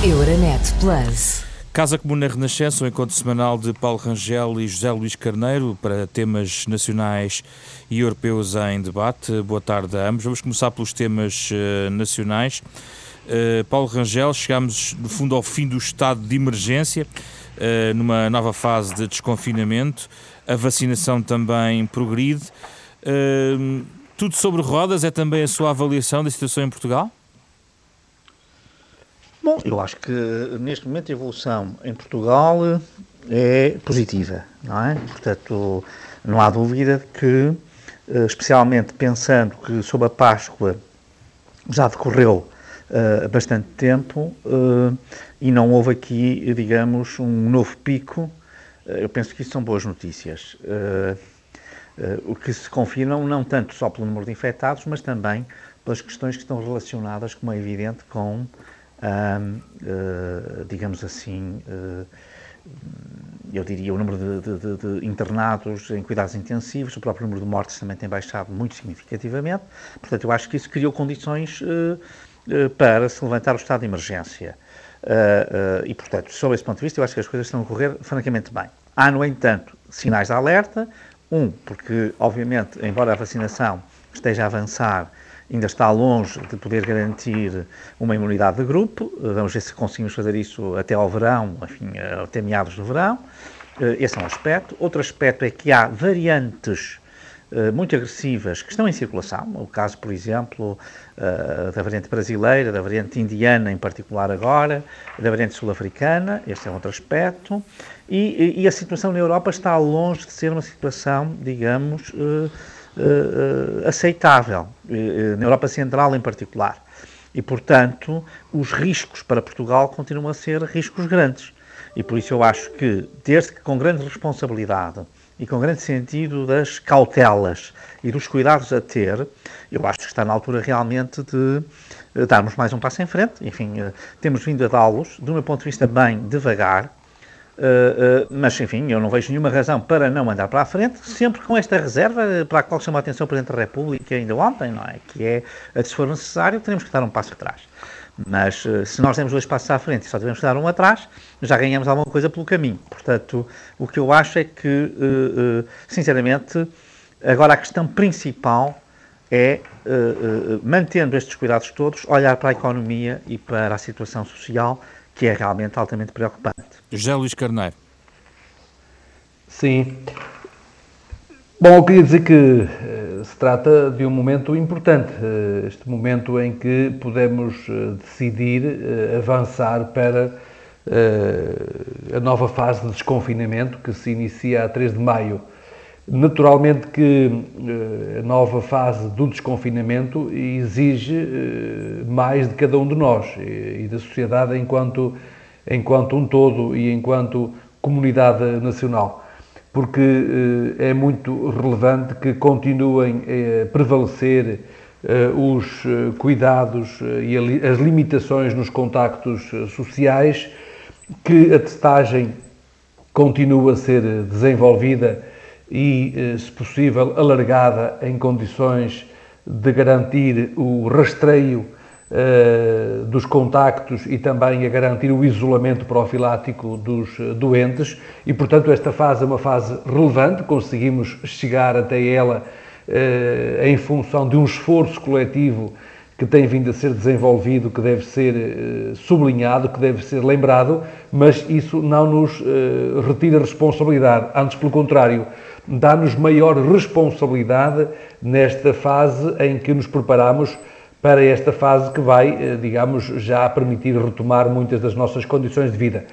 Euronet Plus. Casa Comum na Renascença, um encontro semanal de Paulo Rangel e José Luís Carneiro para temas nacionais e europeus em debate. Boa tarde a ambos. Vamos começar pelos temas uh, nacionais. Uh, Paulo Rangel, chegamos no fundo ao fim do estado de emergência, uh, numa nova fase de desconfinamento. A vacinação também progride. tudo sobre rodas é também a sua avaliação da situação em Portugal? Bom, eu acho que neste momento a evolução em Portugal é positiva, não é? Portanto, não há dúvida que, eh, especialmente pensando que sob a Páscoa já decorreu uh, bastante tempo uh, e não houve aqui, digamos, um novo pico, uh, eu penso que isso são boas notícias. o que se confirmam não tanto só pelo número de infectados, mas também pelas questões que estão relacionadas, como é evidente, com uh, digamos assim, uh, eu diria, o número de, de, de, internados em cuidados intensivos, o próprio número de mortes também tem baixado muito significativamente. Portanto, eu acho que isso criou condições uh, para se levantar o estado de emergência. e, portanto, sob esse ponto de vista, eu acho que as coisas estão a correr francamente bem. Há, no entanto, sinais de alerta. Um, porque, obviamente, embora a vacinação esteja a avançar, ainda está longe de poder garantir uma imunidade de grupo. Vamos ver se conseguimos fazer isso até ao verão, enfim, até meados do verão. Eh, esse é um aspecto. Outro aspecto é que há variantes eh, muito agressivas que estão em circulação. O caso, por exemplo, eh, da variante brasileira, da variante indiana, em particular agora, da variante sul-africana. Este é outro aspecto. E, e, a situação na Europa está longe de ser uma situação, digamos, aceitável, uh, na Europa Central em particular. E, portanto, os riscos para Portugal continuam a ser riscos grandes. E por isso eu acho que, desde que com grande responsabilidade e com grande sentido das cautelas e dos cuidados a ter, eu acho que está na altura realmente de darmos mais um passo em frente. Enfim, temos vindo a dá-los, do meu ponto de vista, bem devagar, Uh, mas, enfim, eu não vejo nenhuma razão para não andar para a frente, sempre com esta reserva para a qual chamou a atenção o Presidente da República ainda ontem, não é? Que é, se for necessário, teremos que dar um passo atrás. Mas se nós temos dois passos à frente e só devemos dar um atrás, já ganhamos alguma coisa pelo caminho. Portanto, o que eu acho é que, sinceramente, agora a questão principal é, mantendo estes cuidados todos, olhar para a economia e para a situação social que é realmente altamente preocupante. José Luís Carneiro. Sim. Bom, eu queria dizer que uh, se trata de um momento importante, uh, este momento em que podemos uh, decidir avançar para a nova fase de desconfinamento que se inicia a 3 de maio. Naturalmente que a nova fase do desconfinamento exige mais de cada um de nós e da sociedade enquanto enquanto um todo e enquanto comunidade nacional, porque eh, é muito relevante que continuem a prevalecer eh, os eh, cuidados e as limitações nos contactos sociais, que a testagem continue a ser desenvolvida e, se possível, alargada em condições de garantir o rastreio uh, dos contactos e também a garantir o isolamento profilático dos eh, doentes. E, portanto, esta fase é uma fase relevante, conseguimos chegar até ela em função de um esforço coletivo que tem vindo a ser desenvolvido, que deve ser sublinhado, que deve ser lembrado, mas isso não nos retira responsabilidade, antes pelo contrário, dá-nos maior responsabilidade nesta fase em que nos preparamos para esta fase que vai, eh, digamos, já permitir retomar muitas das nossas condições de vida.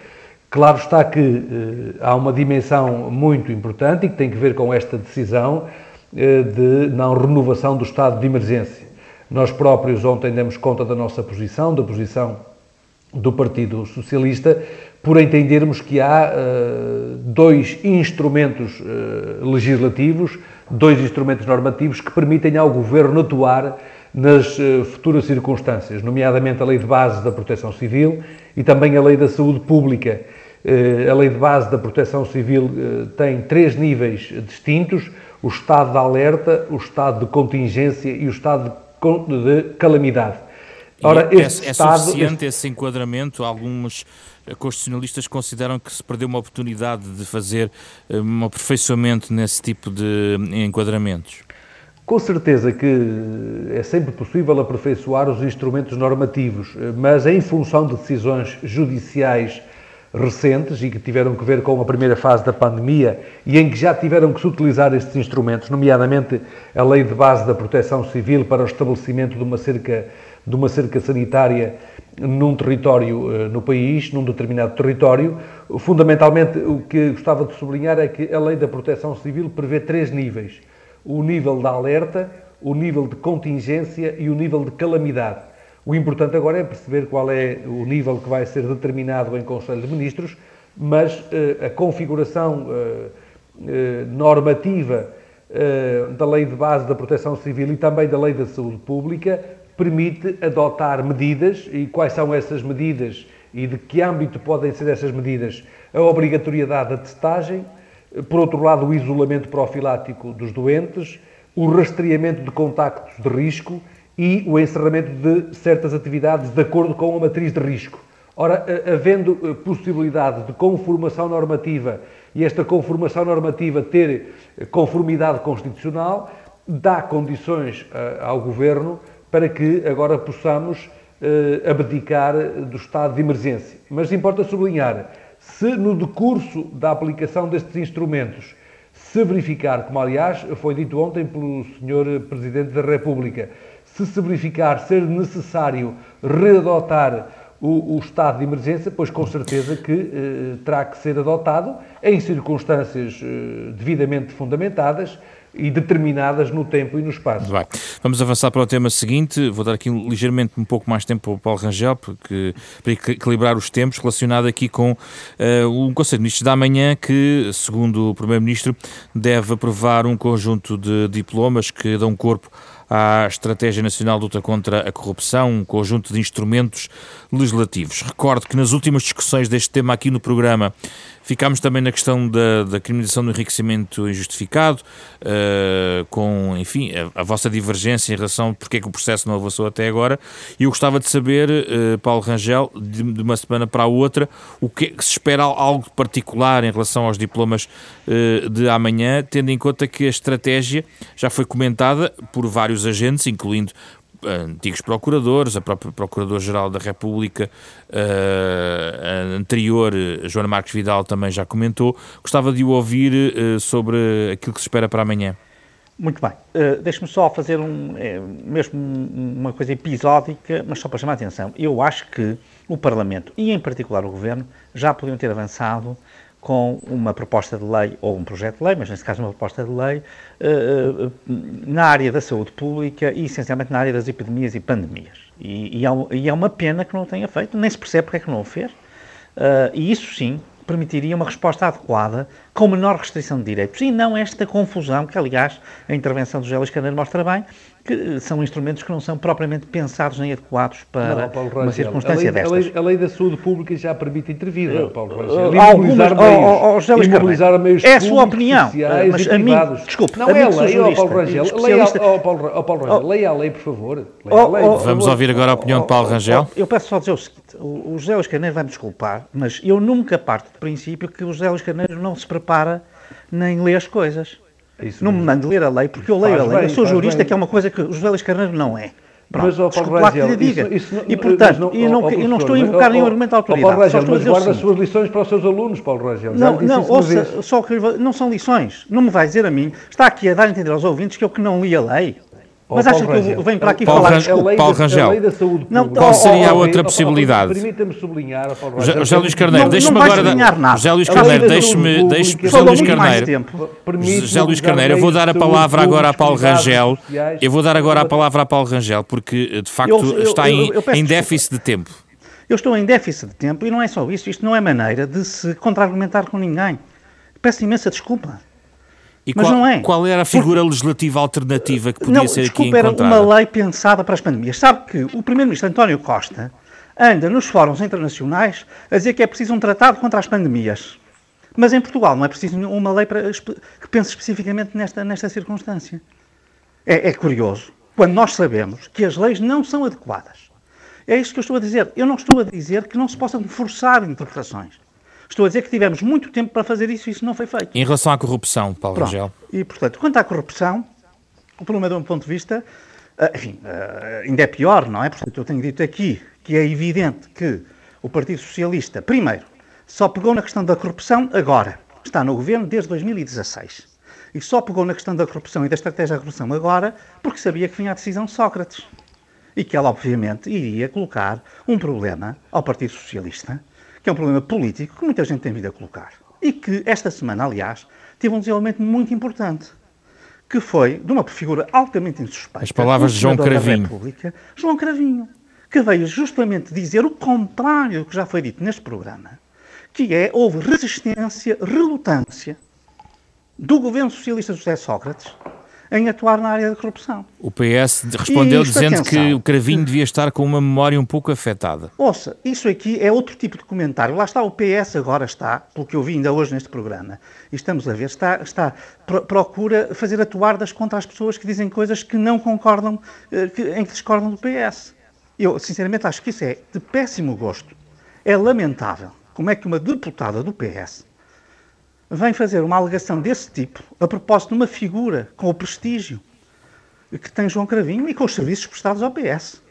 Claro está que eh, há uma dimensão muito importante e que tem que ver com esta decisão eh, de não renovação do estado de emergência. Nós próprios ontem demos conta da nossa posição, da posição do Partido Socialista, por entendermos que há uh, dois instrumentos uh, legislativos, dois instrumentos normativos que permitem ao Governo atuar nas eh, futuras circunstâncias, nomeadamente a Lei de Base da Proteção Civil e também a Lei da Saúde Pública. A Lei de Base da Proteção Civil tem três níveis distintos: o estado de alerta, o estado de contingência e o estado de calamidade. Ora, é, é, Estado, suficiente este... esse enquadramento? Alguns constitucionalistas consideram que se perdeu uma oportunidade de fazer eh, um aperfeiçoamento nesse tipo de enquadramentos? Com certeza que é sempre possível aperfeiçoar os instrumentos normativos, mas em função de decisões judiciais recentes e que tiveram que ver com a primeira fase da pandemia e em que já tiveram que se utilizar estes instrumentos, nomeadamente a Lei de Base da Proteção Civil para o estabelecimento de uma cerca, de uma cerca sanitária num território eh, no país, num determinado território. Fundamentalmente, o que gostava de sublinhar é que a Lei da Proteção Civil prevê três níveis: o nível da alerta, o nível de contingência e o nível de calamidade. O importante agora é perceber qual é o nível que vai ser determinado em Conselho de Ministros, mas uh, a configuração uh, uh, normativa da Lei de Base da Proteção Civil e também da Lei da Saúde Pública permite adotar medidas e quais são essas medidas e de que âmbito podem ser essas medidas? A obrigatoriedade da testagem, por outro lado, o isolamento profilático dos doentes, o rastreamento de contactos de risco e o encerramento de certas atividades de acordo com a matriz de risco. Ora, havendo eh, possibilidade de conformação normativa e esta conformação normativa ter eh, conformidade constitucional, dá condições eh, ao Governo para que agora possamos abdicar do estado de emergência. Mas importa sublinhar, se no decurso da aplicação destes instrumentos se verificar, como aliás foi dito ontem pelo Sr. Presidente da República, se se verificar ser necessário readotar o, o, estado de emergência, pois com certeza que eh, terá que ser adotado em circunstâncias eh, devidamente fundamentadas e determinadas no tempo e no espaço. Vamos avançar para o tema seguinte. Vou dar aqui ligeiramente um pouco mais tempo ao Paulo Rangel porque, para equilibrar os tempos, relacionado aqui com uh, um Conselho de Ministros da manhã que, segundo o Primeiro-Ministro, deve aprovar um conjunto de diplomas que dão corpo à Estratégia Nacional de Luta contra a Corrupção, um conjunto de instrumentos legislativos. Recordo que nas últimas discussões deste tema aqui no programa Ficámos também na questão da, da criminalização do enriquecimento injustificado, uh, com, enfim, a, a, vossa divergência em relação a porque é que o processo não avançou até agora. E eu gostava de saber, uh, Paulo Rangel, de, de, uma semana para a outra, o que, que se espera algo particular em relação aos diplomas uh, de amanhã, tendo em conta que a estratégia já foi comentada por vários agentes, incluindo antigos procuradores, a própria Procuradora-Geral da República uh, anterior, Joana Marques Vidal, também já comentou. Gostava de o ouvir uh, sobre aquilo que se espera para amanhã. Muito bem. Uh, Deixe-me só fazer um, é, mesmo uma coisa episódica, mas só para chamar a atenção. Eu acho que o Parlamento, e em particular o Governo, já podiam ter avançado com uma proposta de lei, ou um projeto de lei, mas neste caso uma proposta de lei, uh, na área da saúde pública e essencialmente na área das epidemias e pandemias. E, é, é, uma pena que não tenha feito, nem se percebe porque é que não o fez. Uh, e isso sim permitiria uma resposta adequada, com menor restrição de direitos, e não esta confusão que, aliás, a intervenção do Gélio Escaneiro mostra bem, que são instrumentos que não são propriamente pensados nem adequados para não, uma circunstância a lei, destas. A lei, a lei, da saúde pública já permite intervir, não, Paulo Rangel. Uh, imobilizar meios, oh, oh, imobilizar meios É a sua opinião, mas a mim, desculpe, não a é a lei, ó Paulo Rangel, leia, oh, Paulo, oh, Paulo Rangel, leia a lei, por favor. Oh, lei. Oh, Vamos ouvir agora a opinião de Paulo Rangel. Eu peço só dizer o seguinte, o José Luís Carneiro vai-me desculpar, mas eu nunca parto do princípio que o José Luís Carneiro não se prepara nem lê as coisas. Isso não mesmo. me mande ler a lei, porque eu leio faz a lei. Bem, eu sou jurista, bem. que é uma coisa que o José Luís Carneiro não é. Pronto, mas, oh, Paulo Rangel, lhe diga. Isso, isso, e, portanto, não, eu, não, oh, eu não estou a invocar nenhum argumento de autoridade. Paulo Rangel, mas guarda as suas lições para os seus alunos, Paulo Rangel. Não, não, ouça, só que não são lições. Não me vai dizer a mim. Está aqui a dar a entender aos ouvintes que eu que não li a lei. Mas acha que eu venho para aqui Paulo falar... Rangel, Paulo Rangel, não, qual seria a outra possibilidade? Permita-me sublinhar, Paulo Rangel. José Luís Carneiro, deixe-me agora... Nada. José Luís Carneiro, deixe-me... José Luís Carneiro, José Luís Carneiro, eu vou dar a palavra agora a Paulo Rangel. Eu vou dar agora a palavra a Paulo Rangel, porque de facto está em déficit de tempo. Eu estou em déficit de tempo e não é só isso. Isto não é maneira de se contra-argumentar com ninguém. Peço imensa desculpa. E Mas qual, não é. Qual era a figura Porque... legislativa alternativa que podia não, ser desculpa, aqui encontrada? era uma lei pensada para as pandemias. Sabe que o Primeiro-Ministro António Costa anda nos fóruns internacionais a dizer que é preciso um tratado contra as pandemias. Mas em Portugal não é preciso uma lei para, que pense especificamente nesta, nesta circunstância. É, é curioso, quando nós sabemos que as leis não são adequadas É isto que eu estou a dizer. Eu não estou a dizer que não se possam forçar interpretações. Estou a dizer que tivemos muito tempo para fazer isso e isso não foi feito. Em relação à corrupção, Paulo Pronto. Rangel? E, portanto, quanto à corrupção, o problema, de um ponto de vista, ah, enfim, ah, ainda é pior, não é? Portanto, eu tenho dito aqui que é evidente que o Partido Socialista, primeiro, só pegou na questão da corrupção agora. Está no governo desde 2016. E só pegou na questão da corrupção e da estratégia da corrupção agora porque sabia que vinha a decisão de Sócrates. E que ela, obviamente, iria colocar um problema ao Partido Socialista, que é um problema político que muita gente tem vindo a colocar. E que esta semana, aliás, teve um desenvolvimento muito importante, que foi de uma figura altamente insuspeita. As palavras de João Cravinho. João Cravinho, que veio justamente dizer o contrário do que já foi dito neste programa, que é houve resistência, relutância do governo socialista José Sócrates em atuar na área da corrupção. O PS respondeu Isto, dizendo atenção. que o Cravinho devia estar com uma memória um pouco afetada. Ouça, isso aqui é outro tipo de comentário. Lá está o PS, agora está, pelo que eu vi ainda hoje neste programa, e estamos a ver, está, está pro- procura fazer atuar-das contra as pessoas que dizem coisas que não concordam, eh, que- em que discordam do PS. Eu, sinceramente, acho que isso é de péssimo gosto. É lamentável como é que uma deputada do PS vem fazer uma alegação desse tipo a propósito de uma figura com o prestígio que tem João Cravinho e com os serviços prestados ao PS.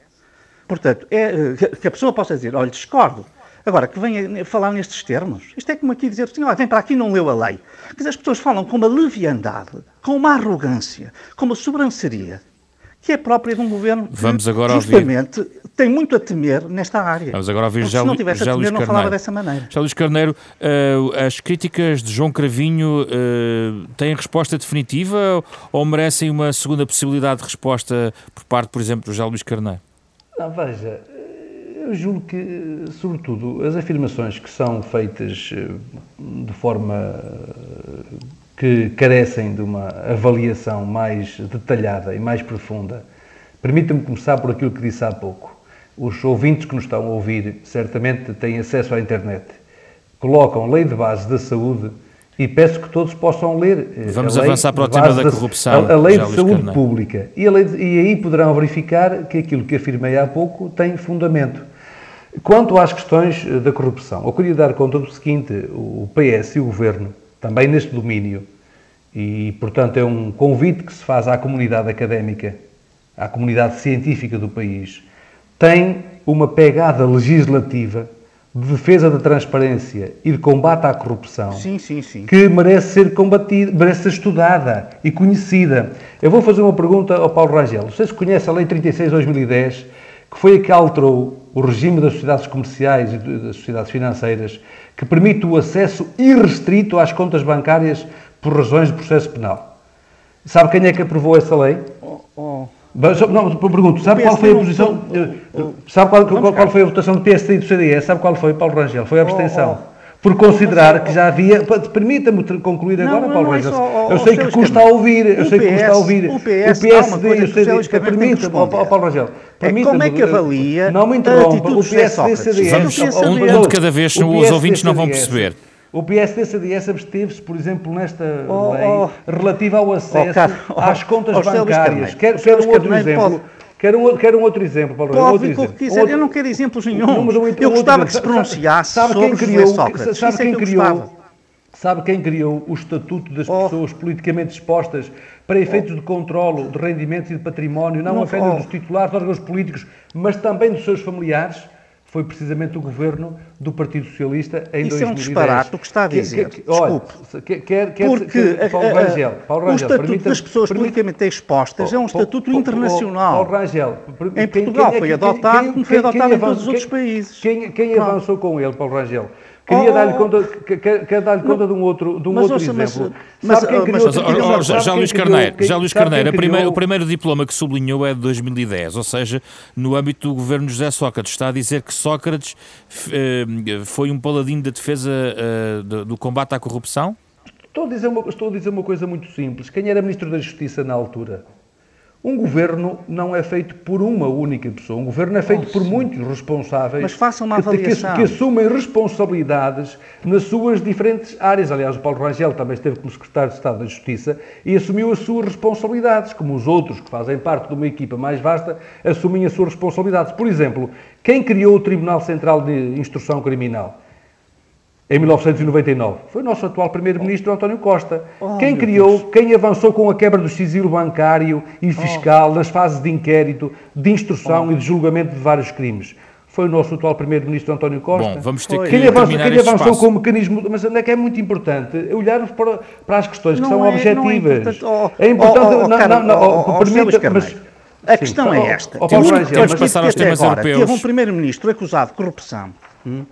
Portanto, é, eh, que- a pessoa possa dizer, olha, discordo. Agora, que venha falar nestes termos, isto é como aqui dizer olha, vem para aqui e não leu a lei. Quer dizer, as pessoas falam com uma leviandade, com uma arrogância, com uma sobranceria, que é própria de um governo que, Vamos agora ouvir- justamente, tem muito a temer nesta área. Vamos agora ouvir José se não tivesse José a Luís temer, não Carneiro. falava dessa maneira. José Luís Carneiro, eh, as críticas de João Cravinho eh, têm resposta definitiva ou merecem uma segunda possibilidade de resposta por parte, por exemplo, do José Luís Carneiro? Não, veja, eu julgo que, sobretudo, as afirmações que são feitas eh, de forma que carecem de uma avaliação mais detalhada e mais profunda, permita-me começar por aquilo que disse há pouco. Os ouvintes que nos estão a ouvir certamente têm acesso à internet. Colocam Lei de Base da Saúde e peço que todos possam ler. eh, Vamos a lei avançar para o de tema base da corrupção, A, a Lei de Luís Saúde Carneiro. Pública. E, de- e aí poderão verificar que aquilo que afirmei há pouco tem fundamento. Quanto às questões eh, da corrupção, eu queria dar conta do seguinte: o PS e o Governo, também neste domínio, e portanto é um convite que se faz à comunidade académica, à comunidade científica do país, tem uma pegada legislativa de defesa da transparência e de combate à corrupção Sim, sim, sim. que merece ser combatida, merece ser estudada e conhecida. Eu vou fazer uma pergunta ao Paulo Rangel. Vocês conhecem a Lei 36 de 2010, que foi a que alterou o regime das sociedades comerciais e das sociedades financeiras, que permite o acesso irrestrito às contas bancárias por razões de processo penal? Sabe quem é que aprovou essa lei? Oh, oh. Não, pergunto, sabe qual foi a posição? Sabe qual, qual, qual foi a votação do PSD e do CDS? Sabe qual foi, Paulo Rangel? Foi a abstenção. Oh. Por considerar que já havia. Permita-me ter- concluir agora, não, Paulo não é Rangel. isso, oh, eu oh, sei que custa a ouvir, eu O sei que custa a ouvir. o PS, o Carneiro tem que Permita-me, oh. Paulo Rangel. É como é que avalia Não me a interrompa. atitude O PSD? CDS. Vamos- Eu um- um de cada vez, os PSD ouvintes não vão perceber. O PSD-CDS absteve-se, por exemplo, nesta Oh, lei oh. relativa ao acesso Oh, cara, oh, às contas oh, Luís bancárias. Quero, quero um outro exemplo. pode- Quero um, quero um outro exemplo, Paulo Rangel, um Pode outro que exemplo. quiser, Um outro- eu não quero exemplos Um- nenhum. um- Eu gostava que se pronunciasse sabe sobre quem criou, Sócrates. Sabe Isso é quem que eu criou? Sabe quem criou o estatuto das Oh. pessoas politicamente expostas para efeitos de controlo de rendimentos e de património, não Não, apenas oh. dos titulares de órgãos políticos, mas também dos seus familiares? Foi precisamente o governo do Partido Socialista em Isso é um 2010. disparate o que está a dizer. que- que- Desculpe. quer, quer, quer, Porque quer- Paulo a- a- Rangel, Paulo o Rangel, estatuto permita-me- das pessoas permita- politicamente expostas é um estatuto internacional. Paulo Rangel, Em Portugal foi adotado como foi adotado em todos os outros quem- países. Quem, avançou com ele, Paulo Rangel? Queria Oh, dar-lhe oh, conta, que- que- quero dar-lhe conta de um outro, de um Mas outro ouça, mas- exemplo. mas, Sabe quem oh, criou- mas- Mas, quem já, já Luís criou- Carneiro, quem- já Luís Carneiro, criou- o primeiro diploma que sublinhou é de 2010, ou seja, no âmbito do governo José Sócrates. Está a dizer que Sócrates eh, foi um paladino da defesa eh, do, do combate à corrupção? Estou a, dizer uma, estou a dizer uma coisa muito simples. Quem era Ministro da Justiça na altura? Um governo não é feito por uma única pessoa. Um governo é feito oh, por muitos responsáveis Mas façam uma avaliação. Que, que, assumem responsabilidades nas suas diferentes áreas. Aliás, o Paulo Rangel também esteve como secretário de Estado da Justiça e assumiu as suas responsabilidades, como os outros que fazem parte de uma equipa mais vasta assumem as suas responsabilidades. Por exemplo, quem criou o Tribunal Central de Instrução Criminal? Em 1999. Foi o nosso atual Primeiro-Ministro António Costa. Oh, quem criou, Deus. quem avançou com a quebra do sigilo bancário e fiscal oh. nas fases de inquérito, de instrução oh. e de julgamento de vários crimes? Foi o nosso atual Primeiro-Ministro António Costa. Bom, vamos ter que quem avançou, quem avançou com o mecanismo. Mas onde é que é muito importante olharmos para, para as questões não que são é, objetivas. Não é importante. Oh, é importante. Oh, oh, não, não, não, oh, permita, mas, a Sim, questão é esta. Oh, Paulo Rangel, passar aos temas agora, europeus. Teve um primeiro-ministro acusado de corrupção. Hum?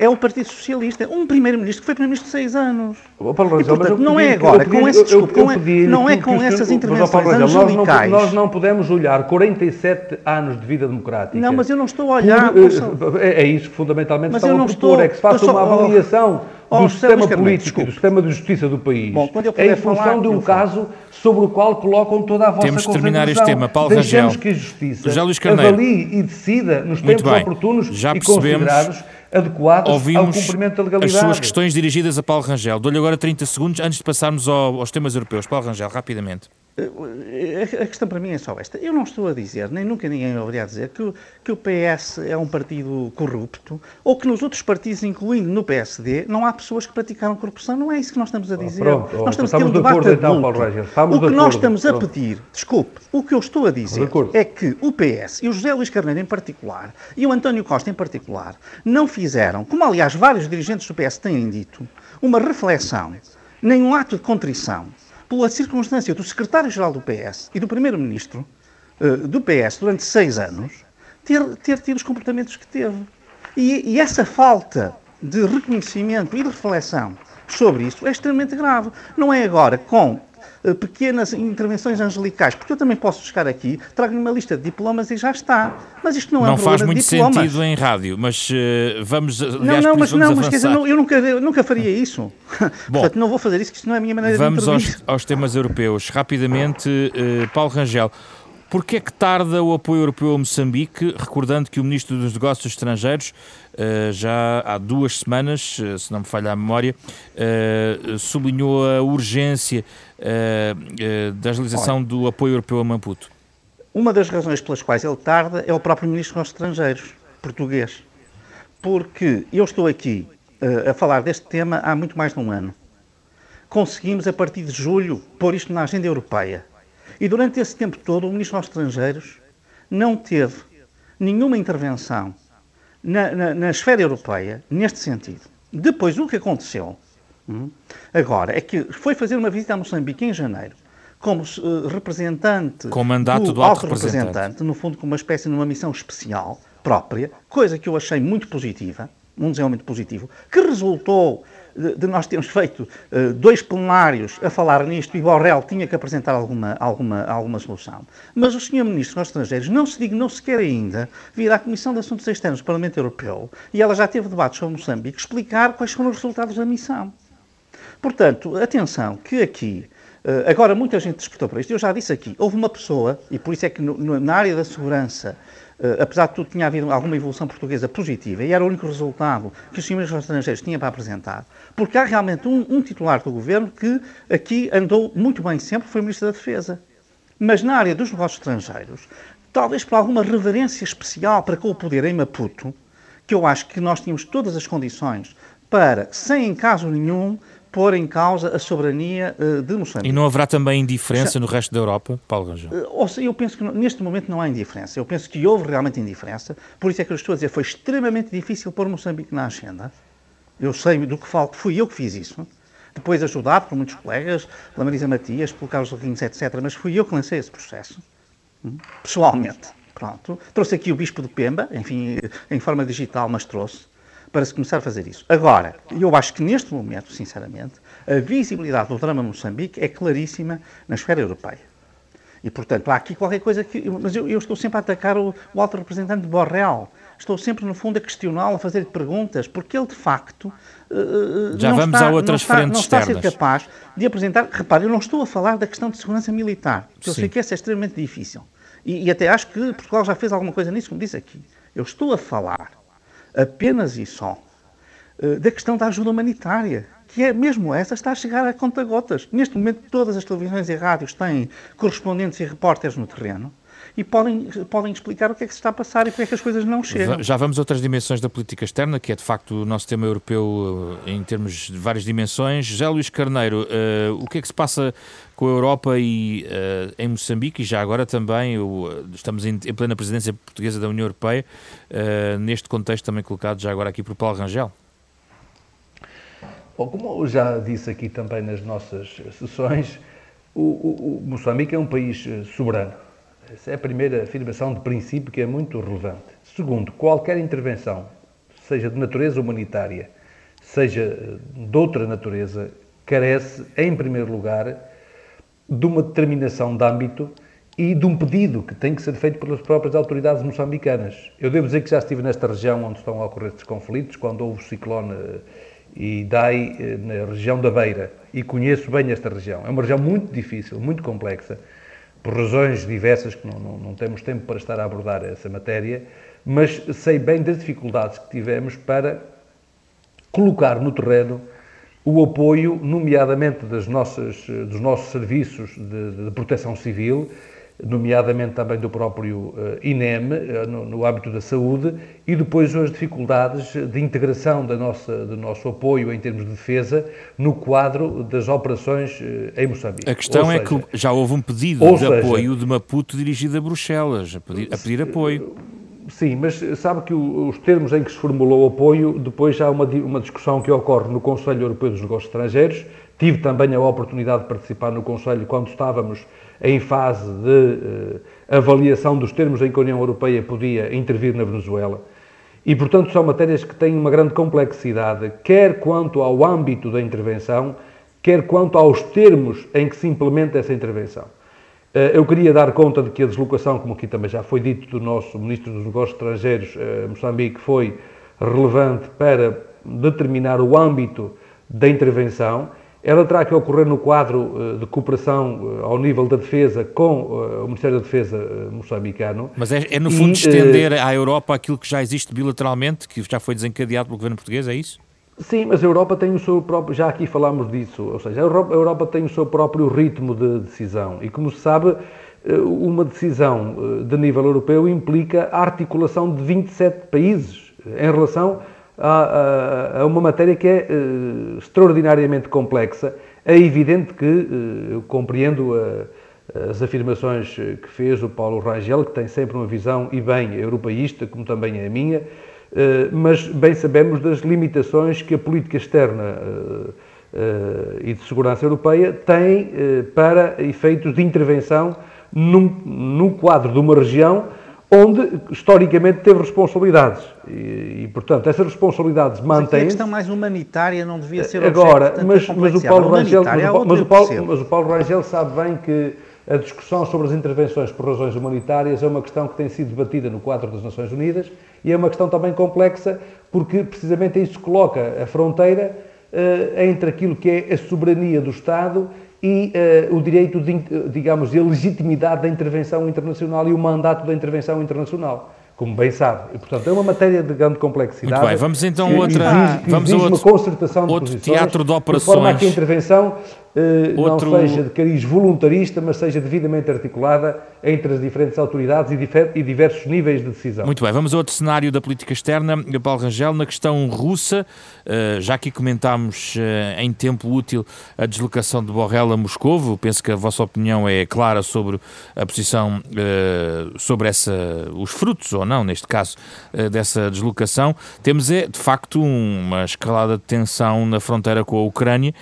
É o Partido Socialista. Um primeiro-ministro que foi primeiro-ministro de seis anos. Oh, Paulo e, portanto, não é agora, com esse desculpa, não é, não é com essas intervenções mas, angelicais. Nós não, nós não podemos olhar 47 anos de vida democrática. Não, mas eu não estou a olhar... Por, é, é, isso que fundamentalmente mas estão a propor, estou, é que se faça uma avaliação oh, do sistema político, do sistema de justiça do país, Bom, em função falar, de um caso sobre o qual colocam toda a vossa Temos de terminar este tema. Paulo Rangel, que a justiça avalie e decida nos tempos oportunos Já e considerados adequadas Ouvimos ao cumprimento da legalidade. as suas questões dirigidas a Paulo Rangel. Dou-lhe agora 30 segundos antes de passarmos ao, aos temas europeus. Paulo Rangel, rapidamente. A questão para mim é só esta. Eu não estou a dizer, nem nunca ninguém ouviria dizer, que o, que o PS é um partido corrupto ou que nos outros partidos, incluindo no PSD, não há pessoas que praticaram corrupção. Não é isso que nós estamos a dizer. Oh, pronto, nós estamos, a ter um debate acordo, então, Paulo Reger. Estamos o que nós estamos a pedir, desculpe, o que eu estou a dizer é que o PS e o José Luís Carneiro em particular e o António Costa em particular não fizeram, como aliás vários dirigentes do PS têm dito, uma reflexão, nem um ato de contrição pela circunstância do secretário-geral do PS e do primeiro-ministro uh, do PS durante seis anos ter, ter tido os comportamentos que teve. E, e essa falta de reconhecimento e de reflexão sobre isso é extremamente grave. Não é agora com eh, pequenas intervenções angelicais, porque eu também posso buscar aqui, trago-lhe uma lista de diplomas e já está. Mas isto não é não um faz muito diplomas. sentido em rádio, mas uh, vamos. Aliás, não, não, mas, não, mas quer dizer, não, eu, nunca, eu nunca faria isso. Bom, Portanto, não vou fazer isso, que isto não é a minha maneira vamos de Vamos aos, aos, temas europeus. Rapidamente, uh, Paulo Rangel. Porquê é que tarda o apoio europeu a Moçambique, recordando que o Ministro dos Negócios Estrangeiros já há duas semanas, uh, se não me falha a memória, uh, sublinhou a urgência da agilização Olha, do apoio europeu a Maputo? Uma das razões pelas quais ele tarda é o próprio Ministro dos Estrangeiros, português. Porque eu estou aqui a falar deste tema há muito mais de um ano. Conseguimos, a partir de julho, pôr isto na agenda europeia e durante esse tempo todo, o Ministro dos Estrangeiros não teve nenhuma intervenção na, na, na esfera europeia neste sentido. Depois, o que aconteceu hum, agora é que foi fazer uma visita a Moçambique em janeiro como uh, representante com mandato do, do alto representante. representante, no fundo com uma espécie de uma missão especial própria, coisa que eu achei muito positiva, um desenvolvimento positivo, que resultou de, nós termos feito uh, dois plenários a falar nisto e Borrell tinha que apresentar alguma, alguma, alguma solução. Mas o Sr. Ministro dos Estrangeiros não se dignou sequer ainda vir à Comissão de Assuntos Externos do Parlamento Europeu e ela já teve debates sobre Moçambique explicar quais foram os resultados da missão. Portanto, atenção, que aqui Uh, agora, muita gente despertou para isto. Eu já disse aqui, houve uma pessoa, e por isso é que no, na área da segurança apesar de tudo, tinha havido alguma evolução portuguesa positiva e era o único resultado que os ministros estrangeiros tinham para apresentar, porque há realmente um, um, titular do governo que aqui andou muito bem sempre, foi o Ministro da Defesa. Mas na área dos negócios estrangeiros, talvez por alguma reverência especial para com o poder em Maputo, que eu acho que nós tínhamos todas as condições para, sem em caso nenhum, pôr em causa a soberania uh, de Moçambique. E não haverá também indiferença no resto da Europa, Paulo Rangel? Uh, seja, eu penso que neste momento não há indiferença. Eu penso que houve realmente indiferença. Por isso é que eu estou a dizer, foi extremamente difícil pôr Moçambique na agenda. Eu sei do que falo, que fui eu que fiz isso. Depois ajudado por muitos colegas, pela Marisa Matias, pelo Carlos Rins, etc. Mas fui eu que lancei esse processo. Hum? Pessoalmente. Pronto. Trouxe aqui o Bispo de Pemba, enfim, em forma digital, mas trouxe para se começar a fazer isso. Agora, eu acho que neste momento, sinceramente, a visibilidade do drama Moçambique é claríssima na esfera europeia. E, portanto, há aqui qualquer coisa que. Mas eu, eu estou sempre a atacar o, o alto representante de Borreal. estou sempre, no fundo, a questioná-lo, a fazer-lhe perguntas, porque ele, de facto, já vamos está, a outras não frentes está, não está a ser capaz de apresentar. Repare, eu não estou a falar da questão de segurança militar, porque Sim. eu sei que essa é extremamente difícil. E, e, até acho que Portugal já fez alguma coisa nisso, como disse aqui. Eu estou a falar apenas e só uh, da questão da ajuda humanitária, que é mesmo essa, está a chegar a conta-gotas. Neste momento, todas as televisões e rádios têm correspondentes e repórteres no terreno e podem, podem explicar o que é que se está a passar e porque é que as coisas não chegam. Já vamos a outras dimensões da política externa, que é de facto o nosso tema europeu eh, em termos de várias dimensões. José Luís Carneiro, uh, o que é que se passa com a Europa e uh, em Moçambique e já agora também uh, estamos em, em, plena presidência portuguesa da União Europeia, neste contexto também colocado já agora aqui por Paulo Rangel? Bom, como eu já disse aqui também nas nossas sessões, o, o, o Moçambique é um país soberano essa é a primeira afirmação de princípio que é muito relevante. Segundo, qualquer intervenção, seja de natureza humanitária, seja eh, de outra natureza, carece, em primeiro lugar, de uma determinação de âmbito e de um pedido que tem que ser feito pelas próprias autoridades moçambicanas. Eu devo dizer que já estive nesta região onde estão a ocorrer estes conflitos, quando houve o ciclone eh, Idai eh, na região da Beira, e conheço bem esta região. É uma região muito difícil, muito complexa, por razões diversas, que não, não, não, temos tempo para estar a abordar essa matéria, mas sei bem das dificuldades que tivemos para colocar no terreno o apoio, nomeadamente das nossas, dos nossos serviços de, de proteção civil, nomeadamente também do próprio eh, INEM, eh, no, no, âmbito da saúde, e depois as dificuldades de integração da nossa, do nosso apoio em termos de defesa no quadro das operações eh, em Moçambique. A questão ou é seja, que já houve um pedido de seja, apoio de Maputo dirigido a Bruxelas, a pedir, a pedir apoio. Sim, mas sabe que os termos em que se formulou o apoio, depois há uma, uma discussão que ocorre no Conselho Europeu dos Negócios Estrangeiros. Tive também a oportunidade de participar no Conselho quando estávamos em fase de uh, avaliação dos termos em que a União Europeia podia intervir na Venezuela. E, portanto, são matérias que têm uma grande complexidade, quer quanto ao âmbito da intervenção, quer quanto aos termos em que se implementa essa intervenção. Uh, eu queria dar conta de que a deslocação, como aqui também já foi dito, do nosso Ministro dos Negócios Estrangeiros, uh, Moçambique, foi relevante para determinar o âmbito da intervenção ela terá que ocorrer no quadro eh, de cooperação eh, ao nível da defesa com eh, o Ministério da Defesa moçambicano. Mas é, é no fundo e, estender à Europa aquilo que já existe bilateralmente, que já foi desencadeado pelo governo português, é isso? Sim, mas a Europa tem o seu próprio, já aqui falámos disso, ou seja, a Europa, a Europa tem o seu próprio ritmo de decisão e, como se sabe, uma decisão de nível europeu implica a articulação de 27 países em relação a, a, a uma matéria que é uh, extraordinariamente complexa. É evidente que uh, eu compreendo uh, as afirmações que fez o Paulo Rangel, que tem sempre uma visão, e bem, europeísta, como também é a minha, mas bem sabemos das limitações que a política externa e de segurança europeia tem para efeitos de intervenção num, quadro de uma região onde historicamente teve responsabilidades. E, e portanto, essas responsabilidades mantêm. A questão mais humanitária não devia ser Agora, mas, mas, o Paulo Rangel, mas, o, mas, o Paulo, mas o Paulo Rangel sabe bem que a discussão sobre as intervenções por razões humanitárias é uma questão que tem sido debatida no quadro das Nações Unidas e é uma questão também complexa porque precisamente isso coloca a fronteira uh, entre aquilo que é a soberania do Estado e uh, o direito, de, digamos, de a legitimidade da intervenção internacional e o mandato da intervenção internacional como bem sabe. E, portanto, é uma matéria de grande complexidade. Muito bem, vamos então a outra... Exige, vamos a outro, uma concertação de outro teatro de operações. De forma a que a intervenção outro... não seja de cariz voluntarista, mas seja devidamente articulada entre as diferentes autoridades e, diversos níveis de decisão. Muito bem, vamos a outro cenário da política externa, Paulo Rangel, na questão russa, eh, já aqui comentámos eh, em tempo útil a deslocação de Borrell a Moscovo, penso que a vossa opinião é clara sobre a posição, sobre essa, os frutos, ou não, neste caso, dessa deslocação. Temos, é, de facto, uma escalada de tensão na fronteira com a Ucrânia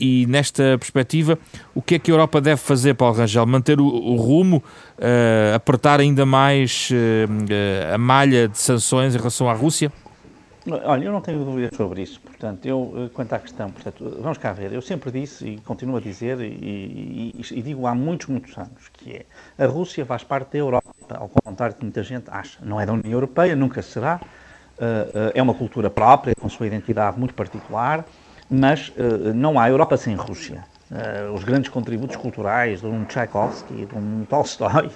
e e nesta perspectiva, o que é que a Europa deve fazer, Paulo Rangel? Manter o, o rumo, uh, apertar ainda mais uh, a malha de sanções em relação à Rússia? Olha, eu não tenho dúvidas sobre isso. Portanto, eu, quanto à questão, portanto, vamos cá ver. Eu sempre disse e continuo a dizer, e, e, e, digo há muitos, muitos anos, que é a Rússia faz parte da Europa, ao contrário do que muita gente acha. Não é da União Europeia, nunca será. Uh, uh, é uma cultura própria, com sua identidade muito particular, mas uh, não há Europa sem Rússia. Uh, os grandes contributos culturais de um Tchaikovsky, de um Tolstói, uh,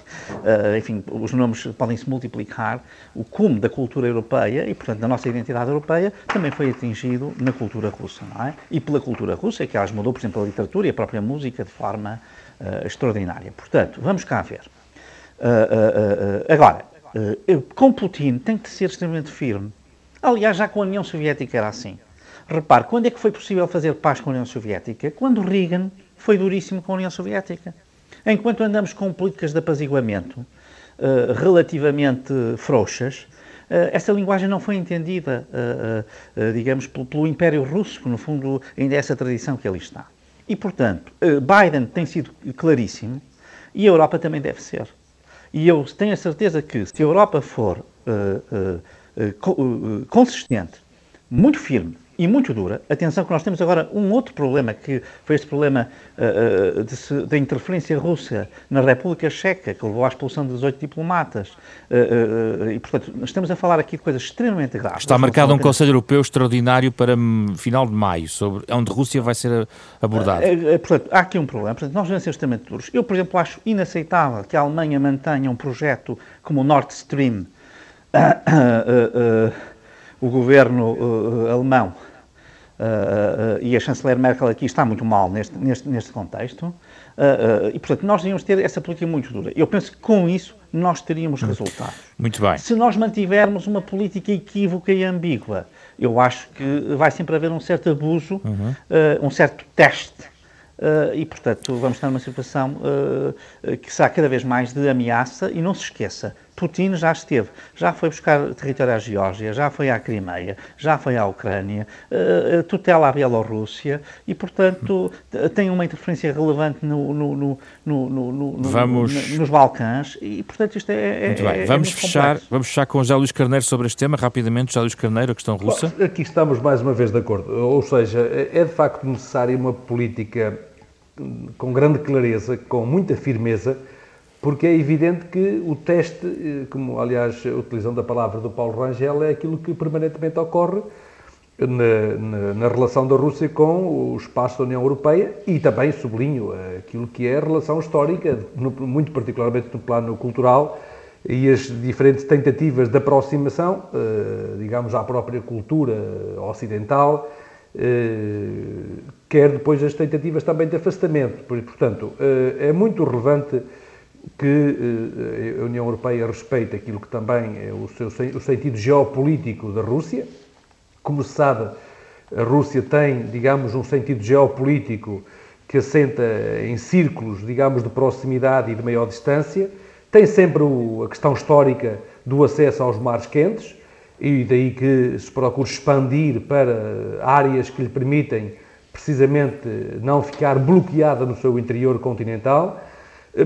enfim, os nomes podem se multiplicar. O cume da cultura europeia e, portanto, da nossa identidade europeia também foi atingido na cultura russa, não é? E pela cultura russa, que aliás mudou, por exemplo, a literatura e a própria música de forma uh, extraordinária. Portanto, vamos cá ver. agora, com Putin tem que ser extremamente firme. Aliás, já com a União Soviética era assim. Repare, quando é que foi possível fazer paz com a União Soviética? Quando Reagan foi duríssimo com a União Soviética. Enquanto andamos com políticas de apaziguamento uh, relativamente frouxas, uh, essa linguagem não foi entendida, uh, digamos, pelo, pelo, Império Russo, que no fundo ainda é essa tradição que ali está. E, portanto, Biden tem sido claríssimo e a Europa também deve ser. E eu tenho a certeza que se a Europa for consistente, muito firme, e muito dura. Atenção que nós temos agora um outro problema, que foi este problema uh, da interferência russa na República Checa, que levou à expulsão de 18 diplomatas. Uh, uh, e, portanto, estamos a falar aqui de coisas extremamente graves. Está marcado um Conselho Europeu extraordinário para final de maio, sobre onde a Rússia vai ser abordada. portanto, há aqui um problema. Portanto, nós devemos ser extremamente duros. Eu, por exemplo, acho inaceitável que a Alemanha mantenha um projeto como o Nord Stream o governo uh, alemão uh, e a chanceler Merkel aqui está muito mal neste, neste, neste contexto. e, portanto, nós devíamos ter essa política muito dura. Eu penso que com isso nós teríamos resultados. Muito bem. Se nós mantivermos uma política equívoca e ambígua, eu acho que vai sempre haver um certo abuso, uhum. um certo teste Uh, e, portanto, vamos estar numa situação uh, que será cada vez mais de ameaça. E não se esqueça, Putin já esteve, já foi buscar território à Geórgia, já foi à Crimeia, já foi à Ucrânia, uh, tutela a Bielorrússia e, portanto, tem uma interferência relevante no, no, no, no vamos... nos Balcãs e, portanto, isto é. Muito bem, é, vamos, é fechar, vamos fechar com o José Luís Carneiro sobre este tema, rapidamente. José Luís Carneiro, a questão russa. Bom, aqui estamos mais uma vez de acordo. Ou seja, é de facto necessária uma política com grande clareza, com muita firmeza, porque é evidente que o teste, eh, como aliás utilizando a palavra do Paulo Rangel, é aquilo que permanentemente ocorre na, na, na, relação da Rússia com o espaço da União Europeia e também, sublinho, aquilo que é a relação histórica, no, muito particularmente no plano cultural, e as diferentes tentativas de aproximação, eh, digamos, à própria cultura ocidental, eh, quer depois as tentativas também de afastamento. Portanto, é muito relevante que eh, a União Europeia respeite aquilo que também é o, seu, o sentido geopolítico da Rússia. Como se sabe, a Rússia tem, digamos, um sentido geopolítico que assenta em círculos, digamos, de proximidade e de maior distância. Tem sempre a questão histórica do acesso aos mares quentes, e daí que se procura expandir para áreas que lhe permitem precisamente não ficar bloqueada no seu interior continental,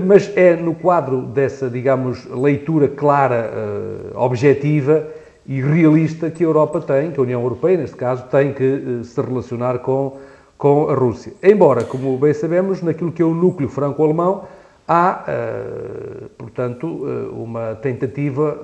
mas é no quadro dessa, digamos, leitura clara, eh, objetiva e realista que a Europa tem, que a União Europeia, neste caso, tem que eh, se relacionar com, com a Rússia. Embora, como bem sabemos, naquilo que é o núcleo franco-alemão, há, eh, portanto, uma tentativa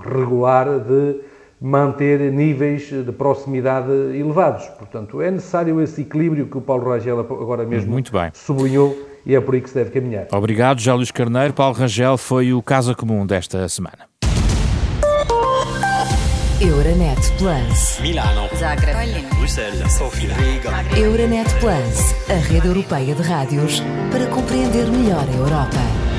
regular de manter níveis de proximidade elevados. Portanto, é necessário esse equilíbrio que o Paulo Rangel agora mesmo sublinhou e é por aí que se deve caminhar. Obrigado, José Luís Carneiro. Paulo Rangel foi o Casa Comum desta semana. Euronet Plus. Milano. Zagreb. Bruxelas. Sofia. Riga. Euronet Plus, a rede europeia de rádios para compreender melhor a Europa.